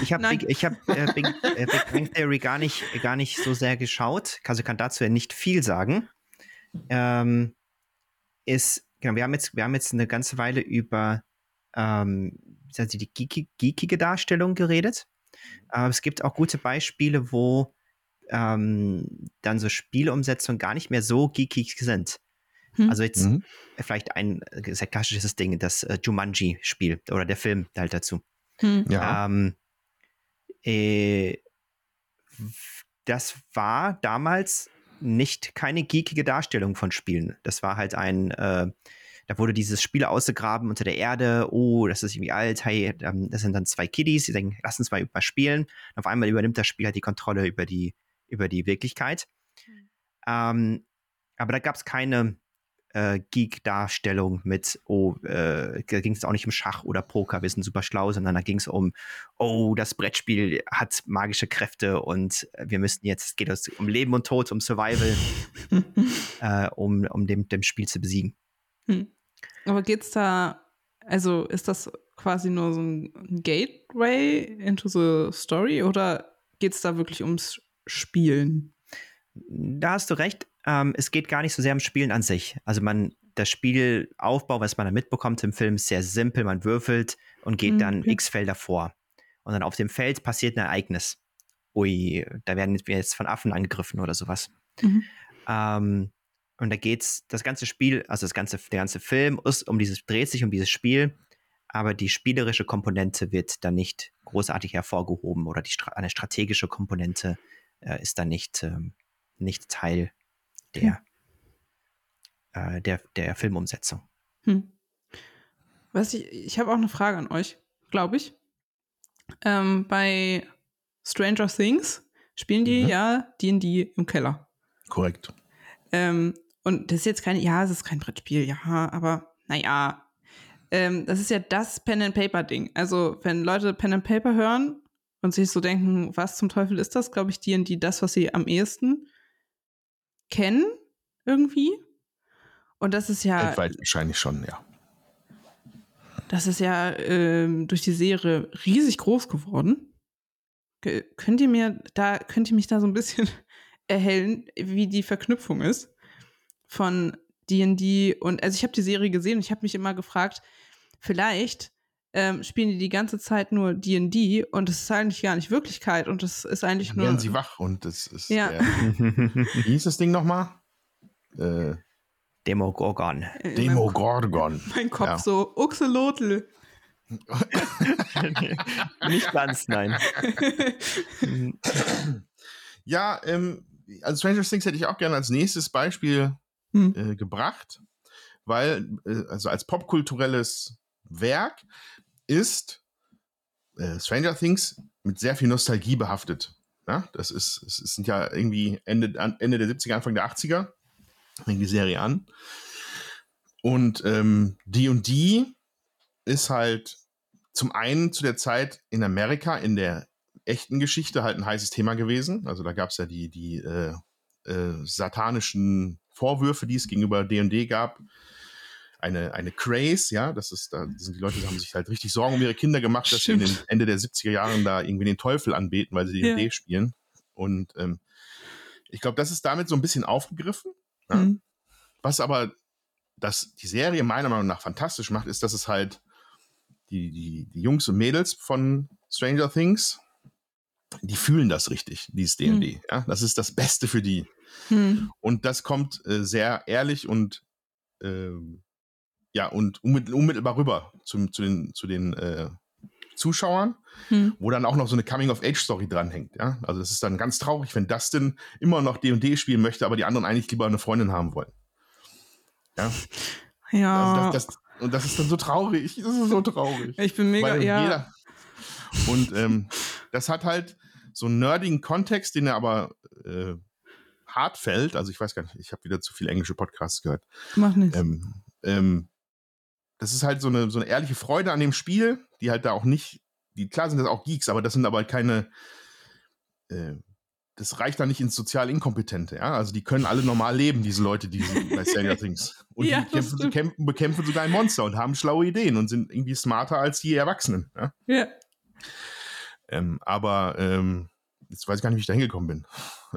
C: Ich habe. Big, ich hab, äh, Big, äh, Big Bang Theory gar nicht, gar nicht so sehr geschaut. Also kann dazu ja nicht viel sagen. Ähm, ist, genau, wir haben jetzt, wir haben jetzt eine ganze Weile über ähm, die geekige Darstellung geredet. Aber es gibt auch gute Beispiele, wo ähm, dann so Spielumsetzungen gar nicht mehr so geekig sind.
A: Hm.
C: Also jetzt
B: Mhm.
C: vielleicht ein äh, sehr klassisches Ding, das äh, Jumanji-Spiel oder der Film halt dazu.
A: Hm.
B: Ja.
C: Ähm, äh, das war damals nicht keine geekige Darstellung von Spielen. Das war halt ein, äh, da wurde dieses Spiel ausgegraben unter der Erde. Oh, das ist irgendwie alt. Hey, ähm, das sind dann zwei Kiddies, die denken, lass uns mal, mal spielen. Und auf einmal übernimmt das Spiel halt die Kontrolle über die, über die Wirklichkeit. Mhm. Ähm, aber da gab es keine äh, Geek-Darstellung mit, oh, äh, da ging es auch nicht um Schach oder Poker, wir sind super schlau, sondern da ging es um, oh, das Brettspiel hat magische Kräfte und wir müssten jetzt, es geht um Leben und Tod, um Survival, *laughs* äh, um, um dem, dem Spiel zu besiegen.
A: Hm. Aber geht's da, also ist das quasi nur so ein Gateway into the Story oder geht es da wirklich ums Spielen?
C: Da hast du recht ähm, es geht gar nicht so sehr um Spielen an sich. Also man, das Spielaufbau, was man da mitbekommt im Film, ist sehr simpel. Man würfelt und geht mhm, dann x Felder vor. Und dann auf dem Feld passiert ein Ereignis. Ui, da werden wir jetzt von Affen angegriffen oder sowas. Mhm. Ähm, und da geht's, das ganze Spiel, also das ganze, der ganze Film ist um dieses, dreht sich um dieses Spiel, aber die spielerische Komponente wird dann nicht großartig hervorgehoben oder die, eine strategische Komponente äh, ist dann nicht, ähm, nicht Teil der, hm. äh, der, der Filmumsetzung. Hm.
A: Was ich, ich habe auch eine Frage an euch, glaube ich. Ähm, bei Stranger Things spielen die mhm. ja D&D im Keller.
B: Korrekt.
A: Ähm, und das ist jetzt kein, ja, es ist kein Brettspiel, ja, aber naja, ähm, das ist ja das Pen and Paper Ding. Also wenn Leute Pen and Paper hören und sich so denken, was zum Teufel ist das, glaube ich, D&D das, was sie am ehesten kennen, irgendwie. Und das ist ja.
B: Weltweit wahrscheinlich schon, ja.
A: Das ist ja ähm, durch die Serie riesig groß geworden. Könnt ihr mir da, könnt ihr mich da so ein bisschen *laughs* erhellen, wie die Verknüpfung ist von D&D und, also ich habe die Serie gesehen und ich habe mich immer gefragt, vielleicht ähm, spielen die die ganze Zeit nur D&D und es ist eigentlich gar nicht Wirklichkeit und es ist eigentlich Dann nur...
B: werden sie wach und das ist...
A: Ja.
B: Der, *laughs* wie hieß das Ding nochmal?
C: Äh, Demogorgon.
B: Äh, Demogorgon.
A: Mein Kopf ja. so, Uxelotl. *laughs*
C: nicht ganz, nein.
B: ja, ähm, also Stranger Things hätte ich auch gerne als nächstes Beispiel hm. äh, gebracht, weil, äh, also als popkulturelles Werk ist äh, Stranger Things mit sehr viel Nostalgie behaftet. Ja, das ist, es sind ja irgendwie Ende, Ende der 70er, Anfang der 80er, fängt die Serie an. Und ähm, die ist halt zum einen zu der Zeit in Amerika in der echten Geschichte halt ein heißes Thema gewesen. Also da gab es ja die, die äh, äh, satanischen Vorwürfe, die es gegenüber D&D gab eine, eine Craze, ja, das ist, da sind die Leute, die haben sich halt richtig Sorgen um ihre Kinder gemacht, dass Stimmt. sie in den Ende der 70er Jahren da irgendwie den Teufel anbeten, weil sie die ja. Spielen. Und ähm, ich glaube, das ist damit so ein bisschen aufgegriffen. Ja? Mhm. Was aber das die Serie meiner Meinung nach fantastisch macht, ist, dass es halt die, die, die Jungs und Mädels von Stranger Things, die fühlen das richtig, dieses D&D. Mhm. Ja? Das ist das Beste für die. Mhm. Und das kommt äh, sehr ehrlich und äh, ja, und unmittelbar rüber zum, zu den, zu den äh, Zuschauern, hm. wo dann auch noch so eine Coming-of-Age-Story dranhängt. Ja? Also das ist dann ganz traurig, wenn Dustin immer noch D&D spielen möchte, aber die anderen eigentlich lieber eine Freundin haben wollen. Ja.
A: Ja.
B: Also das, das, und das ist dann so traurig. Das ist so traurig.
A: Ich bin mega, Weil ja. Jeder,
B: und ähm, das hat halt so einen nerdigen Kontext, den er aber äh, hart fällt. Also ich weiß gar nicht, ich habe wieder zu viele englische Podcasts gehört.
A: Mach nicht.
B: Ähm, ähm, das ist halt so eine, so eine ehrliche Freude an dem Spiel, die halt da auch nicht, die klar sind das auch Geeks, aber das sind aber keine, äh, das reicht da nicht ins sozial Inkompetente, ja. Also die können alle normal leben, diese Leute, die sind bei *laughs* Stranger Things. Und ja, die kämpfen, kämpfen, bekämpfen sogar ein Monster und haben schlaue Ideen und sind irgendwie smarter als die Erwachsenen. Ja.
A: ja.
B: Ähm, aber ähm, jetzt weiß ich gar nicht, wie ich da hingekommen bin.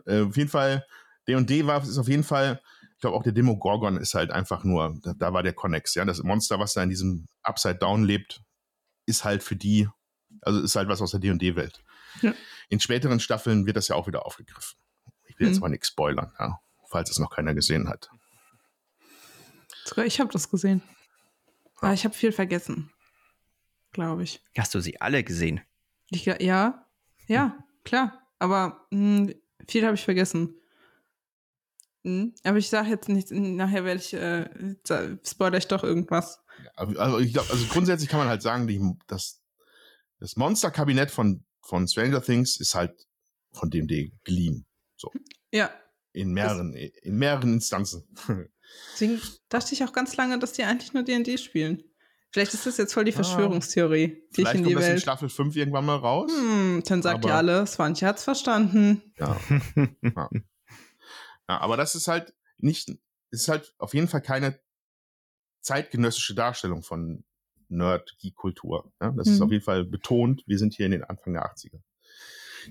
B: Äh, auf jeden Fall, D&D war, ist auf jeden Fall glaube auch der Demogorgon ist halt einfach nur, da, da, war der Connex, ja. Das Monster, was da in diesem Upside Down lebt, ist halt für die, also ist halt was aus der D&D-Welt. Ja. In späteren Staffeln wird das ja auch wieder aufgegriffen. Ich will mhm. jetzt mal nichts spoilern, ja, falls es noch keiner gesehen hat.
A: Ich habe das gesehen. Aber ich habe viel vergessen. Glaube ich.
C: Hast du sie alle gesehen?
A: Ich, ja, ja, klar. Aber mh, hm, viel habe ich vergessen. Mhm. Aber ich sage jetzt nichts, nachher werde ich, äh, spoiler ich doch irgendwas.
B: Also, ich glaub, also grundsätzlich kann man halt sagen, die, das, das Monster-Kabinett von, von Stranger Things ist halt von dem D geliehen. So.
A: Ja.
B: In mehreren, das, in mehreren Instanzen.
A: Deswegen dachte ich auch ganz lange, dass die eigentlich nur D&D spielen. Vielleicht ist das jetzt voll die ah. Verschwörungstheorie, die
B: Vielleicht
A: ich in
B: die
A: kommt
B: Welt.
A: Das in
B: Staffel 5 irgendwann mal raus.
A: Hm, dann sagt ja alles, Swantje hat's verstanden.
B: Ja. *laughs* ja. Ja. aber das ist halt nicht, ist halt auf jeden Fall keine zeitgenössische Darstellung von Nerd-Geek-Kultur. Ja? Das mhm. ist auf jeden Fall betont. Wir sind hier in den Anfang der 80er.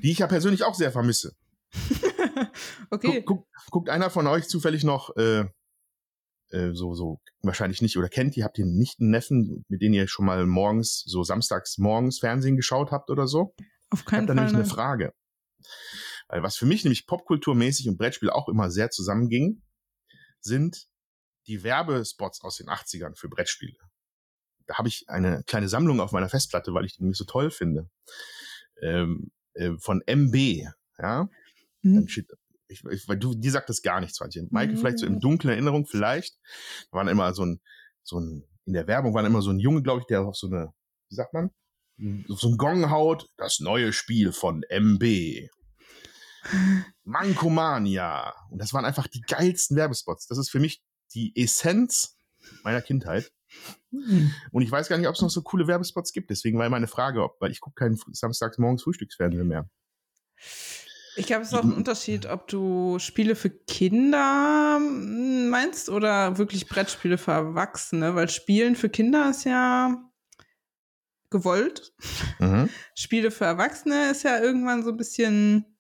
B: Die ich ja persönlich auch sehr vermisse. *laughs*
A: okay.
B: Guck, guck, guckt einer von euch zufällig noch äh, äh, so, so wahrscheinlich nicht oder kennt ihr, habt ihr nicht einen Neffen, mit denen ihr schon mal morgens, so samstags morgens Fernsehen geschaut habt oder so?
A: Auf keinen
B: ich
A: Fall.
B: Da nämlich eine Frage. Weil was für mich nämlich popkulturmäßig und Brettspiel auch immer sehr zusammenging, sind die Werbespots aus den 80ern für Brettspiele. Da habe ich eine kleine Sammlung auf meiner Festplatte, weil ich die nämlich so toll finde. Ähm, äh, von MB, ja. Mhm. Ich, ich, weil du, die sagt das gar nichts, Michael, mhm. vielleicht so in dunkler Erinnerung, vielleicht. Da waren immer so ein, so ein, in der Werbung war immer so ein Junge, glaube ich, der auf so eine, wie sagt man? So ein Gong haut, das neue Spiel von MB. Mankomania. Und das waren einfach die geilsten Werbespots. Das ist für mich die Essenz meiner Kindheit. Mhm. Und ich weiß gar nicht, ob es noch so coole Werbespots gibt. Deswegen war meine Frage, ob, weil ich gucke keinen samstags morgens Frühstücksfernsehen mehr.
A: Ich glaube, es ist auch ein Unterschied, ob du Spiele für Kinder hm, meinst oder wirklich Brettspiele für Erwachsene, weil Spielen für Kinder ist ja gewollt. Mhm. Spiele für Erwachsene ist ja irgendwann so ein bisschen,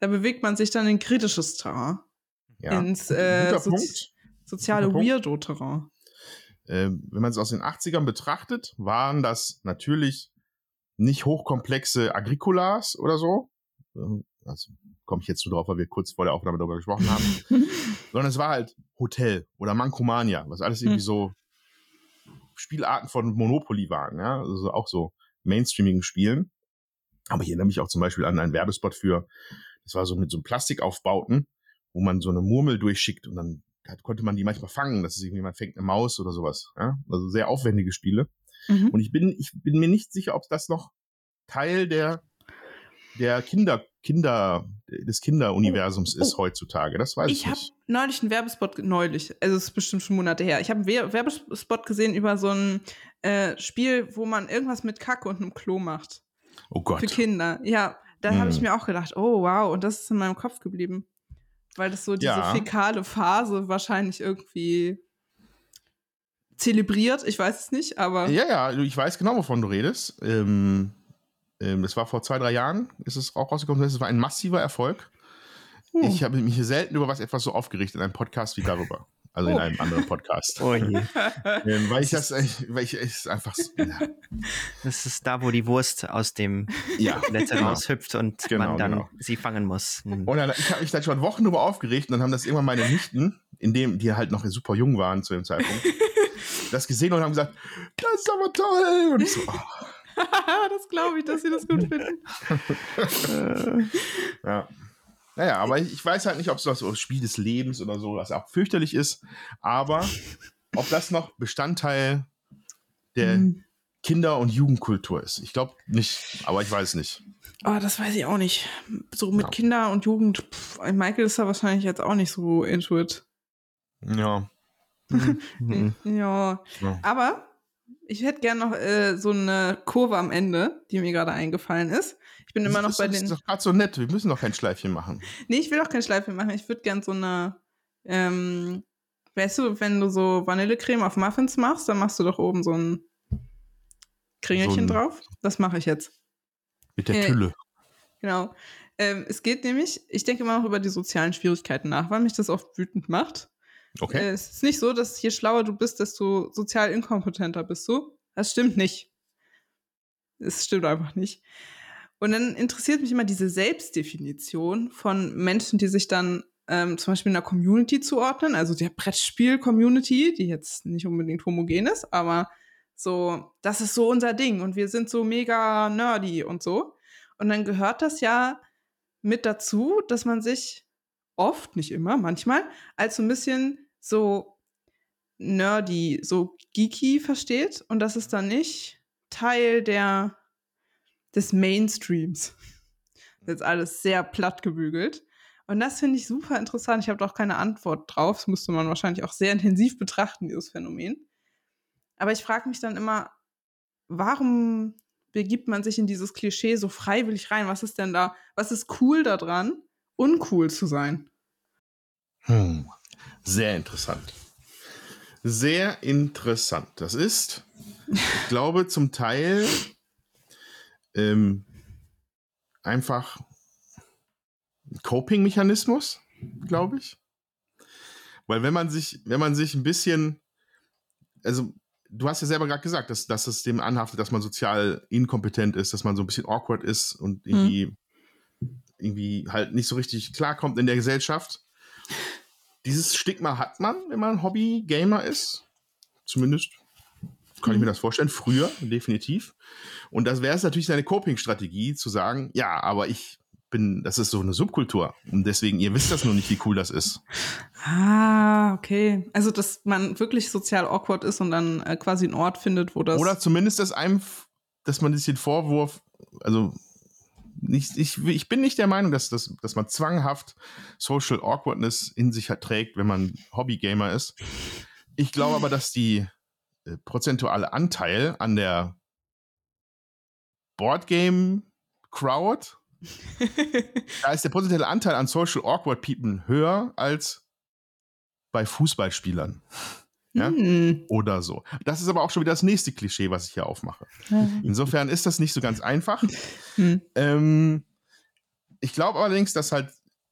A: da bewegt man sich dann in kritisches Terrain. Ja. Ins äh, Sozi soziale Weirdo-Terrain.
B: Äh, wenn man es aus den 80ern betrachtet, waren das natürlich nicht hochkomplexe Agricolas oder so, ähm, also komme ich jetzt nur drauf, weil wir kurz vor der Aufnahme darüber gesprochen haben, *laughs* sondern es war halt Hotel oder Mankomania, was alles irgendwie hm. so Spielarten von Monopoly waren, ja, also auch so mainstreamigen Spielen. Aber ich erinnere mich auch zum Beispiel an einen Werbespot für, das war so mit so einem Plastikaufbauten, wo man so eine Murmel durchschickt und dann konnte man die manchmal fangen, dass es irgendwie man fängt eine Maus oder sowas. Ja? Also sehr aufwendige Spiele. Mhm. Und ich bin, ich bin mir nicht sicher, ob das noch Teil der der Kinder, Kinder, des Kinderuniversums oh, oh. ist heutzutage. Das weiß ich,
A: ich nicht. Ich habe neulich einen Werbespot, neulich, also es ist bestimmt schon Monate her. Ich habe einen Werbespot gesehen über so ein äh, Spiel, wo man irgendwas mit Kacke und einem Klo macht.
B: Oh Gott.
A: Für Kinder. Ja, da hm. habe ich mir auch gedacht, oh wow, und das ist in meinem Kopf geblieben. Weil das so diese ja. fäkale Phase wahrscheinlich irgendwie zelebriert. Ich weiß es nicht, aber.
B: Ja, ja, ich weiß genau, wovon du redest. Ähm, ähm, das war vor zwei, drei Jahren, ist es auch rausgekommen. Es war ein massiver Erfolg. Hm. Ich habe mich selten über was etwas so aufgeregt in einem Podcast wie darüber. Also oh. in einem anderen Podcast. Oh je. *laughs* ähm, weil ich das, weil ich es einfach. Ja.
C: Das ist da, wo die Wurst aus dem ja. Netz genau. raushüpft und genau, man dann genau. sie fangen muss.
B: Hm. Und dann, ich habe mich da schon Wochen darüber aufgeregt und dann haben das irgendwann meine Nichten, in dem, die halt noch super jung waren zu dem Zeitpunkt, *laughs* das gesehen und haben gesagt, das ist aber toll. Und ich so, oh. *laughs*
A: das glaube ich, dass sie das gut finden.
B: ja. Naja, aber ich, ich weiß halt nicht, ob es das so Spiel des Lebens oder so, was auch fürchterlich ist, aber ob das noch Bestandteil der mhm. Kinder- und Jugendkultur ist. Ich glaube nicht, aber ich weiß nicht.
A: Oh, das weiß ich auch nicht. So mit ja. Kinder und Jugend, pff, Michael ist da wahrscheinlich jetzt auch nicht so into it.
B: Ja. *laughs*
A: Mhm. ja. ja. Aber ich hätte gerne noch äh, so eine Kurve am Ende, die mir gerade eingefallen ist. Ich bin immer noch bei den.
B: Das ist doch gerade so nett. Wir müssen doch kein Schleifchen machen.
A: Nee, ich will auch kein Schleifchen machen. Ich würde gerne so eine. Ähm, weißt du, wenn du so Vanillecreme auf Muffins machst, dann machst du doch oben so ein Kringelchen so ein, drauf. Das mache ich jetzt.
B: Mit der äh, Tülle.
A: Genau. Ähm, es geht nämlich, ich denke immer noch über die sozialen Schwierigkeiten nach, weil mich das oft wütend macht.
B: Okay.
A: Äh, es ist nicht so, dass je schlauer du bist, desto sozial inkompetenter bist du. Das stimmt nicht. Es stimmt einfach nicht. Und dann interessiert mich immer diese Selbstdefinition von Menschen, die sich dann ähm, zum Beispiel in einer Community zuordnen, also der Brettspiel-Community, die jetzt nicht unbedingt homogen ist, aber so, das ist so unser Ding und wir sind so mega nerdy und so. Und dann gehört das ja mit dazu, dass man sich oft, nicht immer, manchmal, als so ein bisschen so nerdy, so geeky versteht und das ist dann nicht Teil der, des Mainstreams. Ist alles sehr platt gebügelt. Und das finde ich super interessant. Ich habe doch keine Antwort drauf. Das müsste man wahrscheinlich auch sehr intensiv betrachten, dieses Phänomen. Aber ich frage mich dann immer, warum begibt man sich in dieses Klischee so freiwillig rein? Was ist denn da, was ist cool daran, uncool zu sein?
B: Hm. Sehr interessant. Sehr interessant. Das ist, ich glaube, zum Teil ähm, einfach Coping-Mechanismus, glaube ich. Weil wenn man sich, wenn man sich ein bisschen, also du hast ja selber gerade gesagt, dass, dass es dem anhaftet, dass man sozial inkompetent ist, dass man so ein bisschen awkward ist und hm. irgendwie, hm. irgendwie halt nicht so richtig klarkommt in der Gesellschaft. Dieses Stigma hat man, wenn man Hobby-Gamer ist. Zumindest kann ich mir hm. das vorstellen. Früher, definitiv. Und das wäre es natürlich seine Coping-Strategie, zu sagen, ja, aber ich bin, das ist so eine Subkultur. Und deswegen, ihr wisst das nur nicht, wie cool das ist.
A: Ah, okay. Also, dass man wirklich sozial awkward ist und dann äh, quasi einen Ort findet, wo das.
B: Oder zumindest, dass einem, dass man den Vorwurf, also nicht, ich, ich bin nicht der Meinung, dass, dass, dass man zwanghaft Social Awkwardness in sich trägt, wenn man Hobbygamer ist. Ich glaube aber, dass die prozentuale Anteil an der Boardgame Crowd *laughs* da ist der potenzielle Anteil an Social Awkward People höher als bei Fußballspielern. Ja? Mm. Oder so. Das ist aber auch schon wieder das nächste Klischee, was ich hier aufmache. Insofern ist das nicht so ganz einfach. Mm. *laughs* Ähm, ich glaube allerdings, dass halt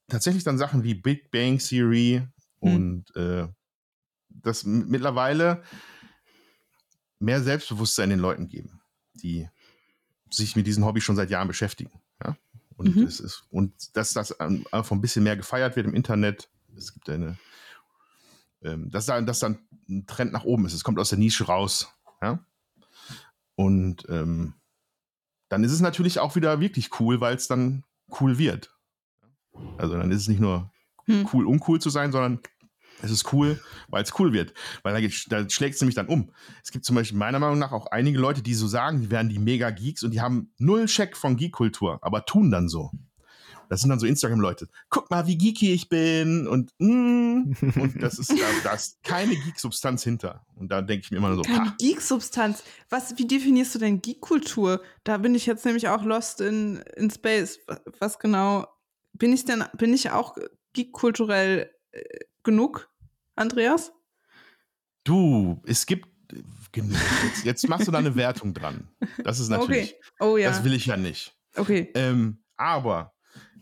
B: tatsächlich dann Sachen wie Big Bang Theory mm. und äh, das mittlerweile mehr Selbstbewusstsein den Leuten geben, die sich mit diesem Hobby schon seit Jahren beschäftigen. Ja? Und, mhm. es ist, und dass das einfach ein bisschen mehr gefeiert wird im Internet. Es gibt eine, ähm, dass, da, dass dann ein Trend nach oben ist. Es kommt aus der Nische raus. Ja? Und ähm, dann ist es natürlich auch wieder wirklich cool, weil es dann cool wird. Also dann ist es nicht nur hm. cool, uncool zu sein, sondern es ist cool, weil es cool wird. Weil da, da schlägt es nämlich dann um. Es gibt zum Beispiel meiner Meinung nach auch einige Leute, die so sagen, die wären die Mega-Geeks und die haben null Check von Geek-Kultur, aber tun dann so. Das sind dann so Instagram-Leute. Guck mal, wie geeky ich bin und mm, und das ist da, da ist keine Geek-Substanz hinter. Und da denke ich mir immer so.
A: Keine Geek-Substanz. Was, wie definierst du denn Geek-Kultur? Da bin ich jetzt nämlich auch lost in, in Space. Was genau bin ich denn? Bin ich auch geek-kulturell äh, genug? Andreas?
B: Du, es gibt genug. Jetzt, jetzt machst du da eine *laughs* Wertung dran. Das ist natürlich. Okay. Oh ja. Das will ich ja nicht.
A: Okay.
B: Ähm, aber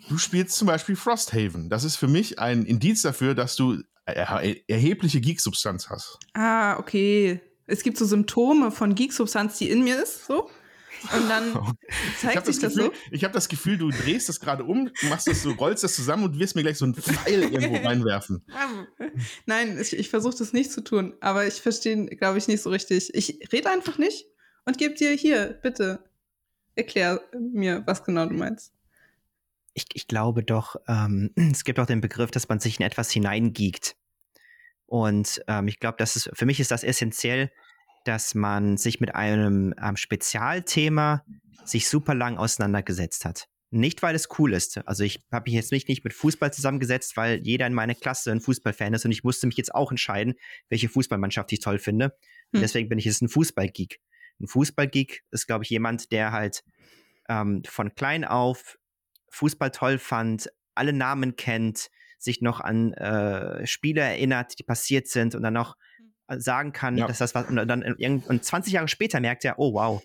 B: du spielst zum Beispiel Frosthaven. Das ist für mich ein Indiz dafür, dass du er erhebliche Geek-Substanz hast.
A: Ah, okay. Es gibt so Symptome von Geek-Substanz, die in mir ist, so? Und dann *laughs* zeigt sich
B: das,
A: das so.
B: Ich habe das Gefühl, du drehst das gerade um, machst das so, rollst das zusammen und wirst mir gleich so einen Pfeil *laughs* irgendwo reinwerfen. *laughs*
A: Nein, ich, ich versuche das nicht zu tun, aber ich verstehe, glaube ich, nicht so richtig. Ich rede einfach nicht und gebe dir hier, bitte, erklär mir, was genau du meinst.
C: Ich, ich glaube doch, ähm, *clears throat* es gibt auch den Begriff, dass man sich in etwas hineingiegt. Und ähm, ich glaube, das ist, für mich ist das essentiell, dass man sich mit einem ähm, Spezialthema sich super lang auseinandergesetzt hat. Nicht, weil es cool ist. Also ich habe mich jetzt nicht, nicht mit Fußball zusammengesetzt, weil jeder in meiner Klasse ein Fußballfan ist und ich musste mich jetzt auch entscheiden, welche Fußballmannschaft ich toll finde. Hm. deswegen bin ich jetzt ein Fußballgeek. Ein Fußballgeek ist, glaube ich, jemand, der halt ähm, von klein auf Fußball toll fand, alle Namen kennt, sich noch an äh, Spiele erinnert, die passiert sind und dann noch sagen kann, ja. dass das was, und dann und 20 Jahre später merkt er, oh wow,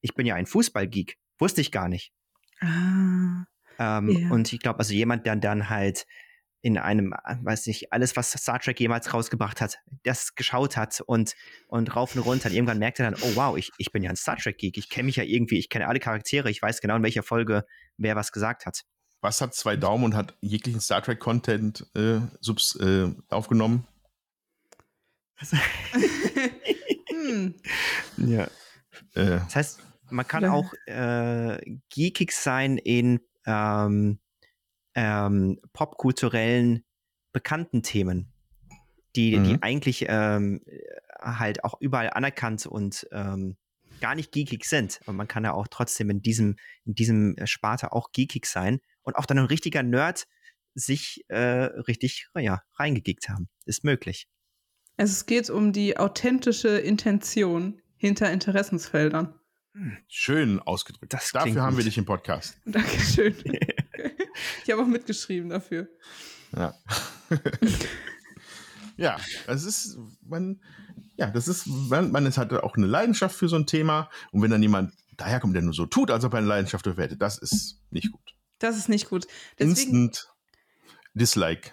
C: ich bin ja ein Fußballgeek. Wusste ich gar nicht. Ah, ähm, yeah. Und ich glaube, also jemand, der dann halt in einem, weiß nicht, alles, was Star Trek jemals rausgebracht hat, das geschaut hat und, und rauf und runter. Und irgendwann merkt er dann, oh wow, ich, ich bin ja ein Star Trek-Geek. Ich kenne mich ja irgendwie, ich kenne alle Charaktere, ich weiß genau, in welcher Folge wer was gesagt hat.
B: Was hat zwei Daumen und hat jeglichen Star Trek-Content äh, äh, aufgenommen? *laughs*
C: hm. Ja. Äh. Das heißt, man kann auch äh, geekig sein in, ähm, ähm, popkulturellen bekannten Themen, die, mhm. die eigentlich ähm, halt auch überall anerkannt und ähm, gar nicht geekig sind. Und man kann ja auch trotzdem in diesem, in diesem Sparte auch geekig sein und auch dann ein richtiger Nerd sich äh, richtig ja, reingegickt haben. Ist möglich.
A: Also es geht um die authentische Intention hinter Interessensfeldern.
B: Schön ausgedrückt. Das Dafür haben wir dich im Podcast. *laughs*
A: Dankeschön. *laughs* ich habe auch mitgeschrieben dafür.
B: Ja. *laughs* ja, es ist, man, ja, das ist, man, man ist halt auch eine Leidenschaft für so ein Thema. Und wenn dann jemand daherkommt, der nur so tut, als ob er eine Leidenschaft dafür hätte, das ist nicht gut.
A: Das ist nicht gut.
B: Deswegen, Instant Dislike.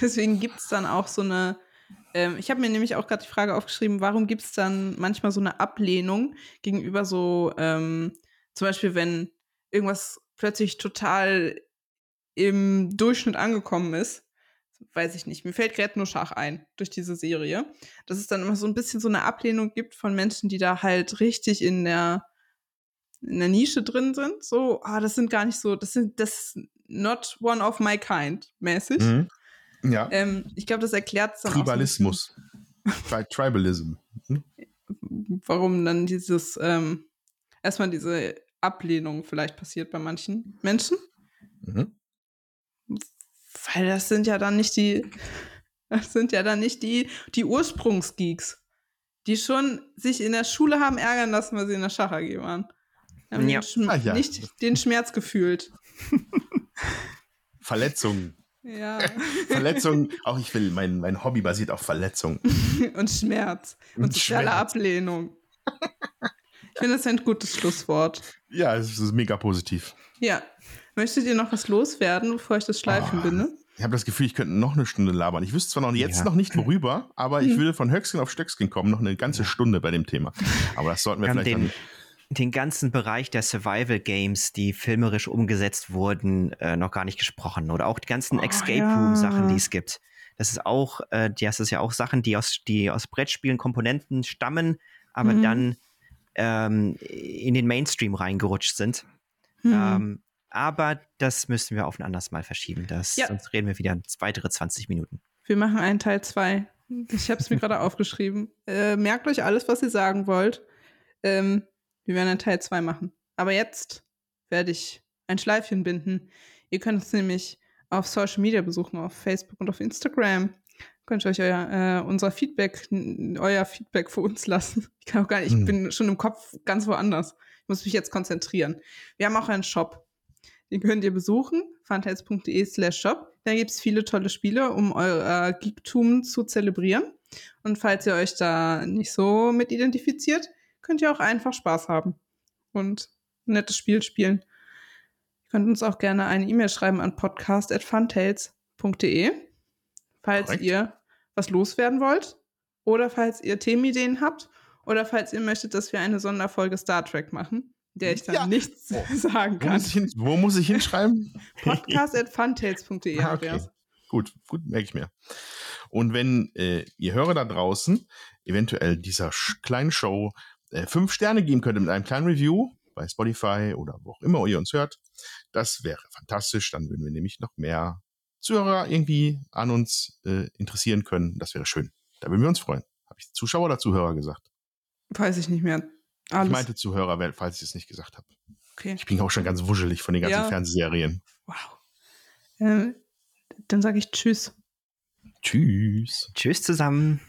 A: Deswegen gibt es dann auch so eine ähm, ich habe mir nämlich auch gerade die Frage aufgeschrieben, warum gibt es dann manchmal so eine Ablehnung gegenüber so, ähm, zum Beispiel, wenn irgendwas plötzlich total im Durchschnitt angekommen ist, weiß ich nicht, mir fällt gerade nur Schach ein durch diese Serie, dass es dann immer so ein bisschen so eine Ablehnung gibt von Menschen, die da halt richtig in der in der Nische drin sind, so, ah, das sind gar nicht so, das sind das not one of my kind mäßig. Mhm.
B: Ja.
A: Ähm, ich glaube, das erklärt es
B: dann Tribalismus. Tri Tribalism. Hm?
A: Warum dann dieses, ähm, erstmal diese Ablehnung vielleicht passiert bei manchen Menschen. Mhm. Weil das sind ja dann nicht die, das sind ja dann nicht die, die Ursprungsgeeks, die schon sich in der Schule haben ärgern lassen, weil sie in der Schach AG waren. Haben ja. Den ah, ja. nicht den Schmerz gefühlt.
B: Verletzungen.
A: Ja. *laughs*
B: Verletzung, auch ich will, mein, mein Hobby basiert auf Verletzung. *laughs*
A: und Schmerz. Und, und soziale Schmerz. Ablehnung. Ich finde, das ist ein gutes Schlusswort.
B: Ja, es ist mega positiv.
A: Ja. Möchtet ihr noch was loswerden, bevor ich das Schleifen oh, binde?
B: Ich habe das Gefühl, ich könnte noch eine Stunde labern. Ich wüsste zwar noch jetzt ja. noch nicht worüber, aber ich hm. würde von Höchstgen auf Stöckskin kommen, noch eine ganze Stunde bei dem Thema. Aber das sollten wir, wir vielleicht den, dann
C: den ganzen Bereich der Survival Games, die filmerisch umgesetzt wurden, äh, noch gar nicht gesprochen. Oder auch die ganzen oh, Escape Room Sachen, die es gibt. Das ist auch, äh, das ist ja auch Sachen, die aus, die aus Brettspielen Komponenten stammen, aber mhm. dann ähm, in den Mainstream reingerutscht sind. Mhm. Ähm, aber das müssen wir auf ein anderes Mal verschieben. Das, ja. Sonst reden wir wieder weitere 20 Minuten.
A: Wir machen einen Teil 2. Ich habe es mir gerade *laughs* aufgeschrieben. Äh, merkt euch alles, was ihr sagen wollt. Ähm, wir werden einen Teil 2 machen. Aber jetzt werde ich ein Schleifchen binden. Ihr könnt uns nämlich auf Social Media besuchen, auf Facebook und auf Instagram. Könnt ihr euch euer, äh, unser Feedback, euer Feedback für uns lassen. Ich kann auch gar nicht, ich hm. bin schon im Kopf ganz woanders. Ich muss mich jetzt konzentrieren. Wir haben auch einen Shop. Den könnt ihr besuchen, fantails.de slash shop. Da gibt es viele tolle Spiele, um euer Geektum zu zelebrieren. Und falls ihr euch da nicht so mit identifiziert, könnt ihr auch einfach Spaß haben und ein nettes Spiel spielen. Ihr könnt uns auch gerne eine E-Mail schreiben an podcast.funtails.de, falls Korrekt. ihr was loswerden wollt oder falls ihr Themenideen habt oder falls ihr möchtet, dass wir eine Sonderfolge Star Trek machen, der ich dann ja. nichts oh. *laughs* sagen kann.
B: Wo muss ich, hin, wo muss ich hinschreiben? *laughs*
A: podcast.funtails.de, ah, okay.
B: Gut, gut, merke ich mir. Und wenn äh, ihr Hörer da draußen eventuell dieser kleinen Show äh, fünf Sterne geben könnte mit einem kleinen Review bei Spotify oder wo auch immer ihr uns hört, das wäre fantastisch. Dann würden wir nämlich noch mehr Zuhörer irgendwie an uns äh, interessieren können. Das wäre schön. Da würden wir uns freuen. Habe ich Zuschauer oder Zuhörer gesagt?
A: Weiß ich nicht mehr.
B: Alles. Ich meinte Zuhörer, falls ich es nicht gesagt habe. Okay. Ich bin auch schon ganz wuschelig von den ganzen ja. Fernsehserien.
A: Wow. Äh, dann sage ich Tschüss.
B: Tschüss.
C: Tschüss zusammen.